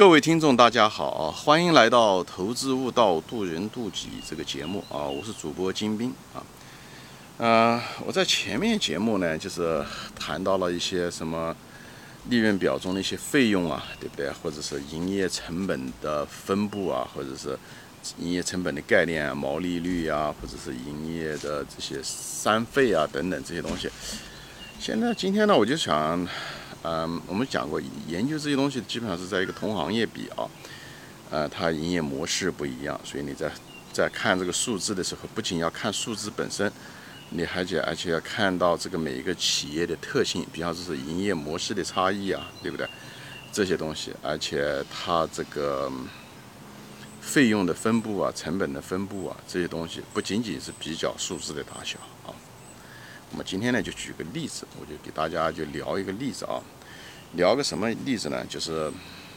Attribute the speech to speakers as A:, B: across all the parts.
A: 各位听众，大家好啊！欢迎来到《投资悟道，渡人渡己》这个节目啊！我是主播金兵啊。呃，我在前面节目呢，就是谈到了一些什么利润表中的一些费用啊，对不对？或者是营业成本的分布啊，或者是营业成本的概念、啊毛利率啊，或者是营业的这些三费啊等等这些东西。现在今天呢，我就想。嗯，我们讲过，研究这些东西基本上是在一个同行业比啊，呃，它营业模式不一样，所以你在在看这个数字的时候，不仅要看数字本身，你还且而且要看到这个每一个企业的特性，比方说是营业模式的差异啊，对不对？这些东西，而且它这个费用的分布啊，成本的分布啊，这些东西不仅仅是比较数字的大小啊。那么今天呢，就举个例子，我就给大家就聊一个例子啊，聊个什么例子呢？就是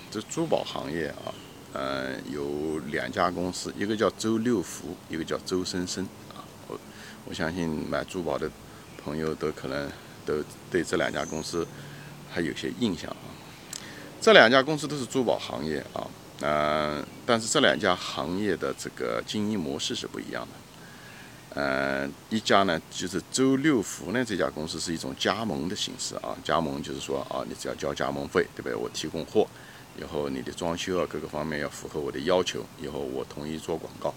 A: 这珠宝行业啊，嗯，有两家公司，一个叫周六福，一个叫周生生啊。我我相信买珠宝的朋友都可能都对这两家公司还有些印象啊。这两家公司都是珠宝行业啊，嗯，但是这两家行业的这个经营模式是不一样的。呃，一家呢，就是周六福呢这家公司是一种加盟的形式啊，加盟就是说啊，你只要交加盟费，对不对？我提供货，以后你的装修啊各个方面要符合我的要求，以后我同意做广告，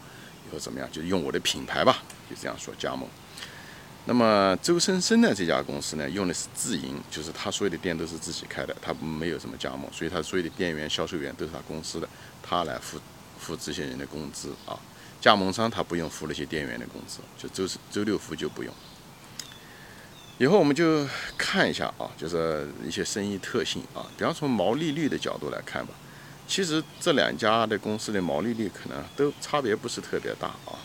A: 以后怎么样？就用我的品牌吧，就这样说加盟。那么周生生呢这家公司呢，用的是自营，就是他所有的店都是自己开的，他没有什么加盟，所以他所有的店员、销售员都是他公司的，他来付付这些人的工资啊。加盟商他不用付那些店员的工资，就周四周六福就不用。以后我们就看一下啊，就是一些生意特性啊，比方从毛利率的角度来看吧。其实这两家的公司的毛利率可能都差别不是特别大啊。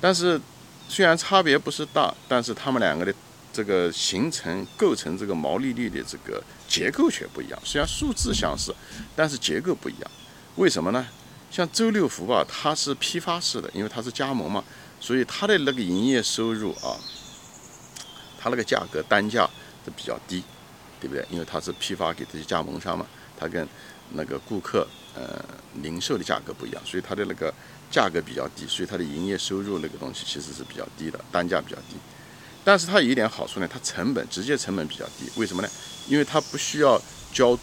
A: 但是虽然差别不是大，但是他们两个的这个形成构成这个毛利率的这个结构却不一样。虽然数字相似，但是结构不一样。为什么呢？像周六福吧，它是批发式的，因为它是加盟嘛，所以它的那个营业收入啊，它那个价格单价是比较低，对不对？因为它是批发给这些加盟商嘛，它跟那个顾客呃零售的价格不一样，所以它的那个价格比较低，所以它的营业收入那个东西其实是比较低的，单价比较低。但是它有一点好处呢，它成本直接成本比较低，为什么呢？因为它不需要交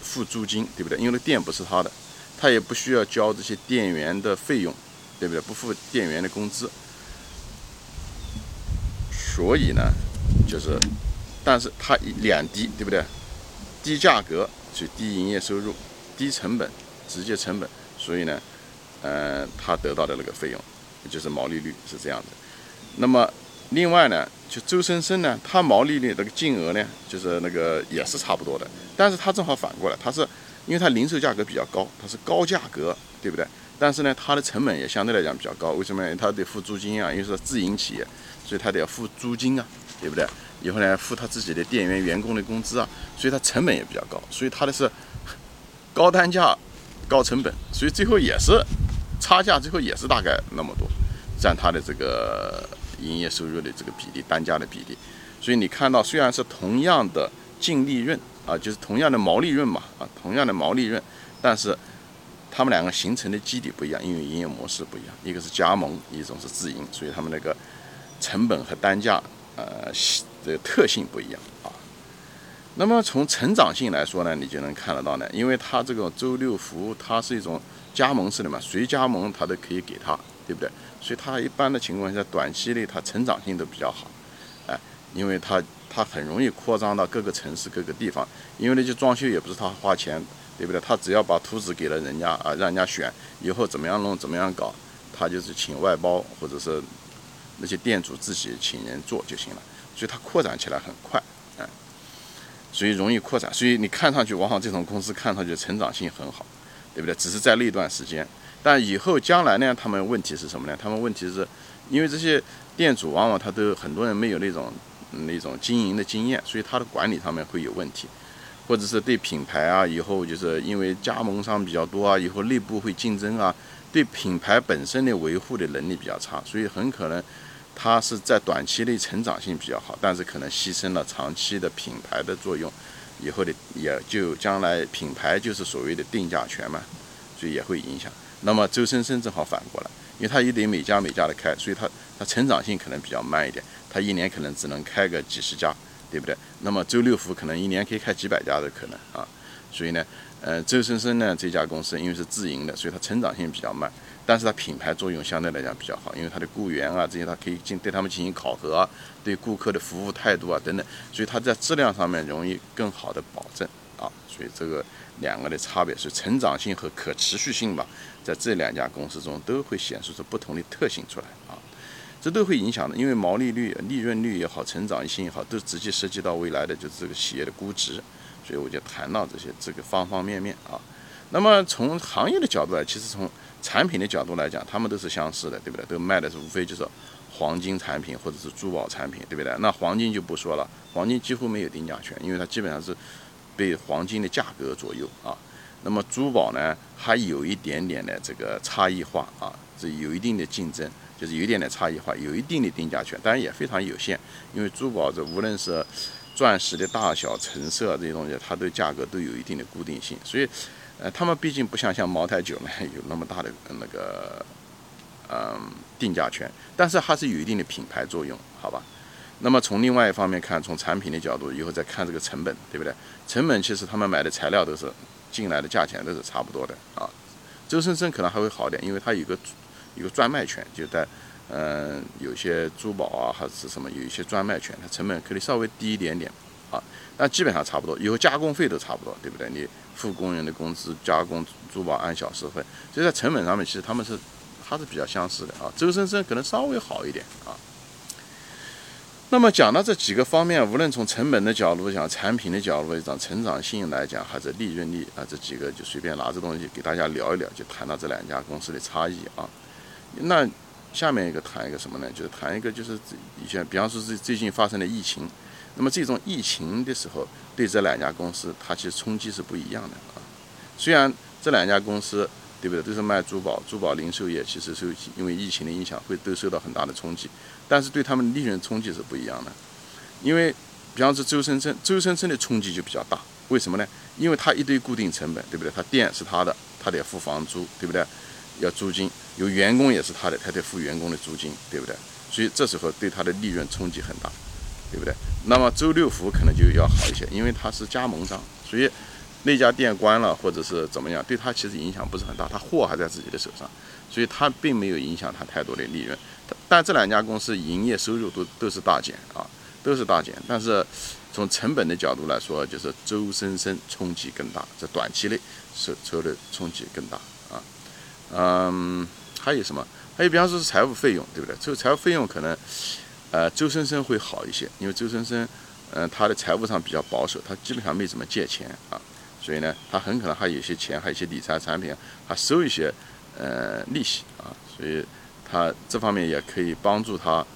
A: 付租金，对不对？因为那店不是他的。他也不需要交这些店员的费用，对不对？不付店员的工资，所以呢，就是，但是他两低，对不对？低价格就低营业收入，低成本，直接成本，所以呢，呃，他得到的那个费用，就是毛利率是这样的。那么另外呢，就周生生呢，他毛利率那个金额呢，就是那个也是差不多的，但是他正好反过来，他是。因为它零售价格比较高，它是高价格，对不对？但是呢，它的成本也相对来讲比较高。为什么？它得付租金啊，因为是自营企业，所以它得要付租金啊，对不对？以后呢，付他自己的店员、员工的工资啊，所以它成本也比较高。所以它的是高单价、高成本，所以最后也是差价，最后也是大概那么多，占它的这个营业收入的这个比例、单价的比例。所以你看到，虽然是同样的净利润。啊，就是同样的毛利润嘛，啊，同样的毛利润，但是他们两个形成的基底不一样，因为营业模式不一样，一个是加盟，一种是自营，所以他们那个成本和单价，呃，这个特性不一样啊。那么从成长性来说呢，你就能看得到呢，因为它这个周六服务，它是一种加盟式的嘛，谁加盟它都可以给他，对不对？所以它一般的情况下，短期内它成长性都比较好，哎，因为它。它很容易扩张到各个城市、各个地方，因为那些装修也不是他花钱，对不对？他只要把图纸给了人家啊，让人家选，以后怎么样弄、怎么样搞，他就是请外包或者是那些店主自己请人做就行了。所以它扩展起来很快，嗯，所以容易扩展。所以你看上去，往往这种公司看上去成长性很好，对不对？只是在那段时间，但以后将来呢，他们问题是什么呢？他们问题是因为这些店主往往他都很多人没有那种。那种经营的经验，所以它的管理上面会有问题，或者是对品牌啊，以后就是因为加盟商比较多啊，以后内部会竞争啊，对品牌本身的维护的能力比较差，所以很可能它是在短期内成长性比较好，但是可能牺牲了长期的品牌的作用，以后的也就将来品牌就是所谓的定价权嘛，所以也会影响。那么周生生正好反过来，因为他也得每家每家的开，所以他他成长性可能比较慢一点，他一年可能只能开个几十家，对不对？那么周六福可能一年可以开几百家的可能啊，所以呢，呃，周生生呢这家公司因为是自营的，所以它成长性比较慢，但是它品牌作用相对来讲比较好，因为它的雇员啊这些它可以进对他们进行考核，对顾客的服务态度啊等等，所以它在质量上面容易更好的保证啊，所以这个两个的差别是成长性和可持续性吧。在这两家公司中都会显示出不同的特性出来，这都会影响的，因为毛利率、利润率也好，成长性也好，都直接涉及到未来的就是这个企业的估值，所以我就谈到这些这个方方面面啊。那么从行业的角度来，其实从产品的角度来讲，他们都是相似的，对不对？都卖的是无非就是黄金产品或者是珠宝产品，对不对？那黄金就不说了，黄金几乎没有定价权，因为它基本上是被黄金的价格左右啊。那么珠宝呢，还有一点点的这个差异化啊，是有一定的竞争，就是有一点点差异化，有一定的定价权，当然也非常有限。因为珠宝这无论是钻石的大小、成色这些东西，它对价格都有一定的固定性，所以，呃，他们毕竟不像像茅台酒呢有那么大的那个嗯定价权，但是还是有一定的品牌作用，好吧？那么从另外一方面看，从产品的角度，以后再看这个成本，对不对？成本其实他们买的材料都是。进来的价钱都是差不多的啊，周生生可能还会好点，因为它有个一个专卖权，就在嗯有些珠宝啊还是什么有一些专卖权，它成本可以稍微低一点点啊，但基本上差不多，以后加工费都差不多，对不对？你付工人的工资，加工珠宝按小时费，所以在成本上面其实他们是它是比较相似的啊，周生生可能稍微好一点啊。那么讲到这几个方面，无论从成本的角度讲、产品的角度讲、成长性来讲，还是利润率啊，这几个就随便拿这东西给大家聊一聊，就谈到这两家公司的差异啊。那下面一个谈一个什么呢？就是谈一个就是以前，比方说是最近发生的疫情，那么这种疫情的时候，对这两家公司它其实冲击是不一样的啊。虽然这两家公司。对不对？都是卖珠宝，珠宝零售业其实受因为疫情的影响，会都受到很大的冲击。但是对他们利润冲击是不一样的。因为，比方说周生生，周生生的冲击就比较大。为什么呢？因为他一堆固定成本，对不对？他店是他的，他得付房租，对不对？要租金，有员工也是他的，他得付员工的租金，对不对？所以这时候对他的利润冲击很大，对不对？那么周六福可能就要好一些，因为他是加盟商，所以。那家店关了，或者是怎么样，对他其实影响不是很大，他货还在自己的手上，所以他并没有影响他太多的利润。但这两家公司营业收入都都是大减啊，都是大减。但是从成本的角度来说，就是周生生冲击更大，在短期内受受的冲击更大啊。嗯，还有什么？还有比方说是财务费用，对不对？这个财务费用可能，呃，周生生会好一些，因为周生生，嗯，他的财务上比较保守，他基本上没怎么借钱啊。所以呢，他很可能还有些钱，还有一些理财产品，还收一些呃利息啊，所以他这方面也可以帮助他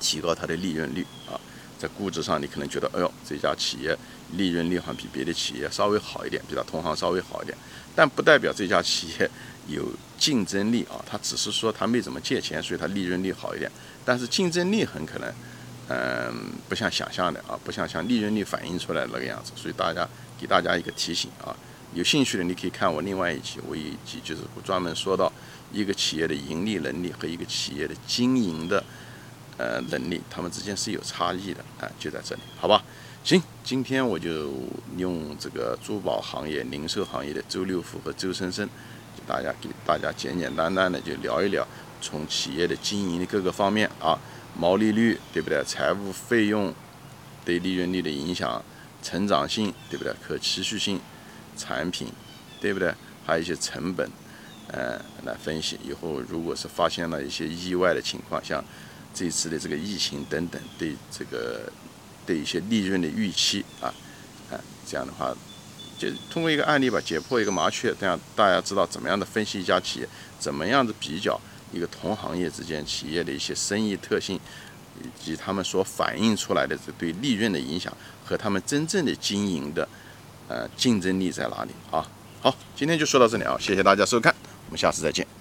A: 提高他的利润率啊。在估值上，你可能觉得，哎呦，这家企业利润率还比别的企业稍微好一点，比他同行稍微好一点，但不代表这家企业有竞争力啊。他只是说他没怎么借钱，所以他利润率好一点，但是竞争力很可能，嗯，不像想象的啊，不像像利润率反映出来那个样子，所以大家。给大家一个提醒啊，有兴趣的你可以看我另外一期，我一期就是专门说到一个企业的盈利能力和一个企业的经营的呃能力，他们之间是有差异的啊，就在这里，好吧？行，今天我就用这个珠宝行业、零售行业的周六福和周生生，给大家给大家简简单单的就聊一聊，从企业的经营的各个方面啊，毛利率对不对？财务费用对利润率的影响。成长性对不对？可持续性产品对不对？还有一些成本，呃，来分析。以后如果是发现了一些意外的情况，像这次的这个疫情等等，对这个对一些利润的预期啊，啊，这样的话，就通过一个案例吧，解破一个麻雀，这样大家知道怎么样的分析一家企业，怎么样子比较一个同行业之间企业的一些生意特性。以及他们所反映出来的这对利润的影响和他们真正的经营的呃竞争力在哪里啊？好，今天就说到这里啊，谢谢大家收看，我们下次再见。